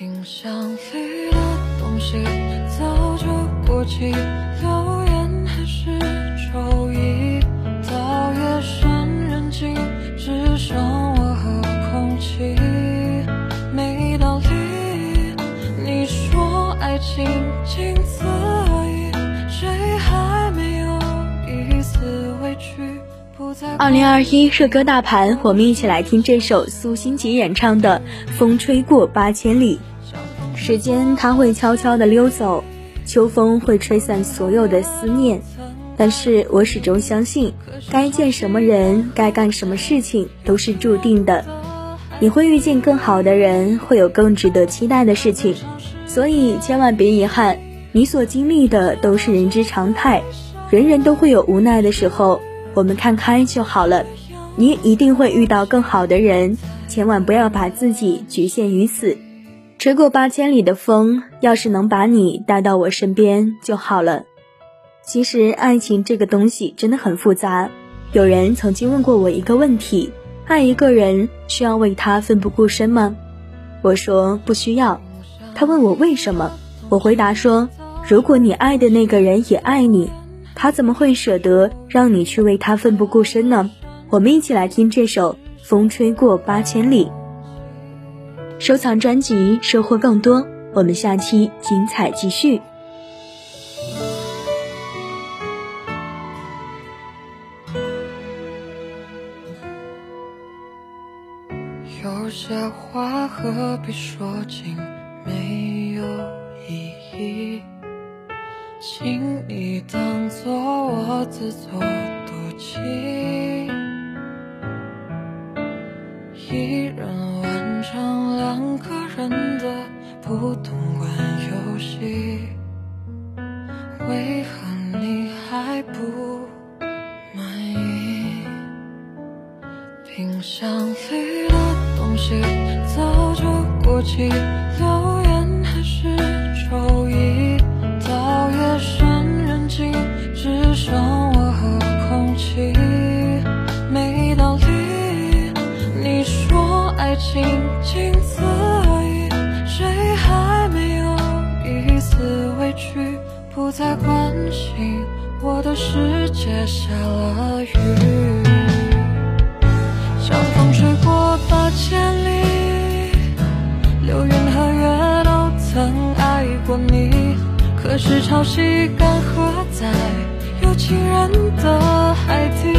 冰箱里的东西早就过期，二零二一热歌大盘，我们一起来听这首苏欣杰演唱的《风吹过八千里》。时间它会悄悄地溜走，秋风会吹散所有的思念，但是我始终相信，该见什么人，该干什么事情都是注定的。你会遇见更好的人，会有更值得期待的事情，所以千万别遗憾。你所经历的都是人之常态，人人都会有无奈的时候，我们看开就好了。你一定会遇到更好的人，千万不要把自己局限于此。吹过八千里的风，要是能把你带到我身边就好了。其实爱情这个东西真的很复杂。有人曾经问过我一个问题：爱一个人需要为他奋不顾身吗？我说不需要。他问我为什么？我回答说：如果你爱的那个人也爱你，他怎么会舍得让你去为他奋不顾身呢？我们一起来听这首《风吹过八千里》。收藏专辑，收获更多。我们下期精彩继续。有些话何必说尽，没有意义，请你当作我自作多情。一人完成两个人的不懂玩游戏，为何你还不满意？冰箱里的东西早就过期，爱情仅此而已，谁还没有一丝委屈？不再关心我的世界下了雨，像风吹过八千里，流云和月都曾爱过你。可是潮汐干涸在有情人的海底，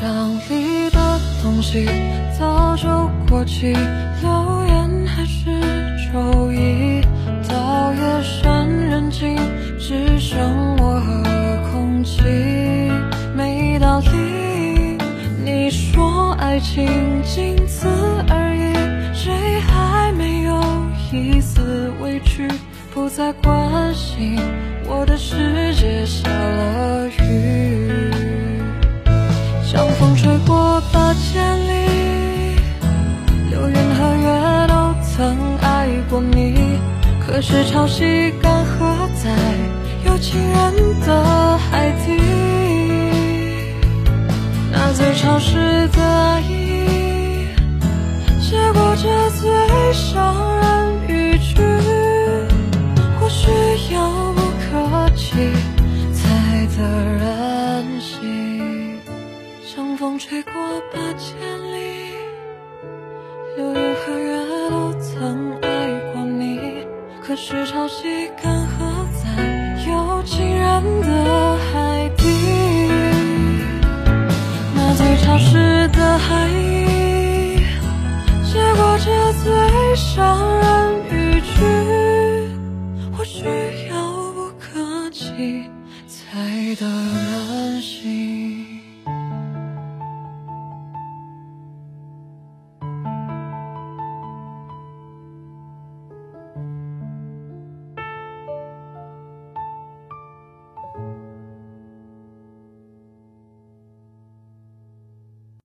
箱里的东西早就过期，留言还是周一。到夜深人静，只剩我和空气，没道理。你说爱情仅此而已，谁还没有一丝委屈？不再关心我的世界下了雨，千里，流云和月都曾爱过你。可是潮汐干涸在有情人的海底，那最潮湿的意，结果这最伤人风吹过八千里，流云和月都曾爱过你。可是潮汐干涸在有情人的海底，那最潮湿的海域，结果这最伤人语句，或许遥不可及才得人心。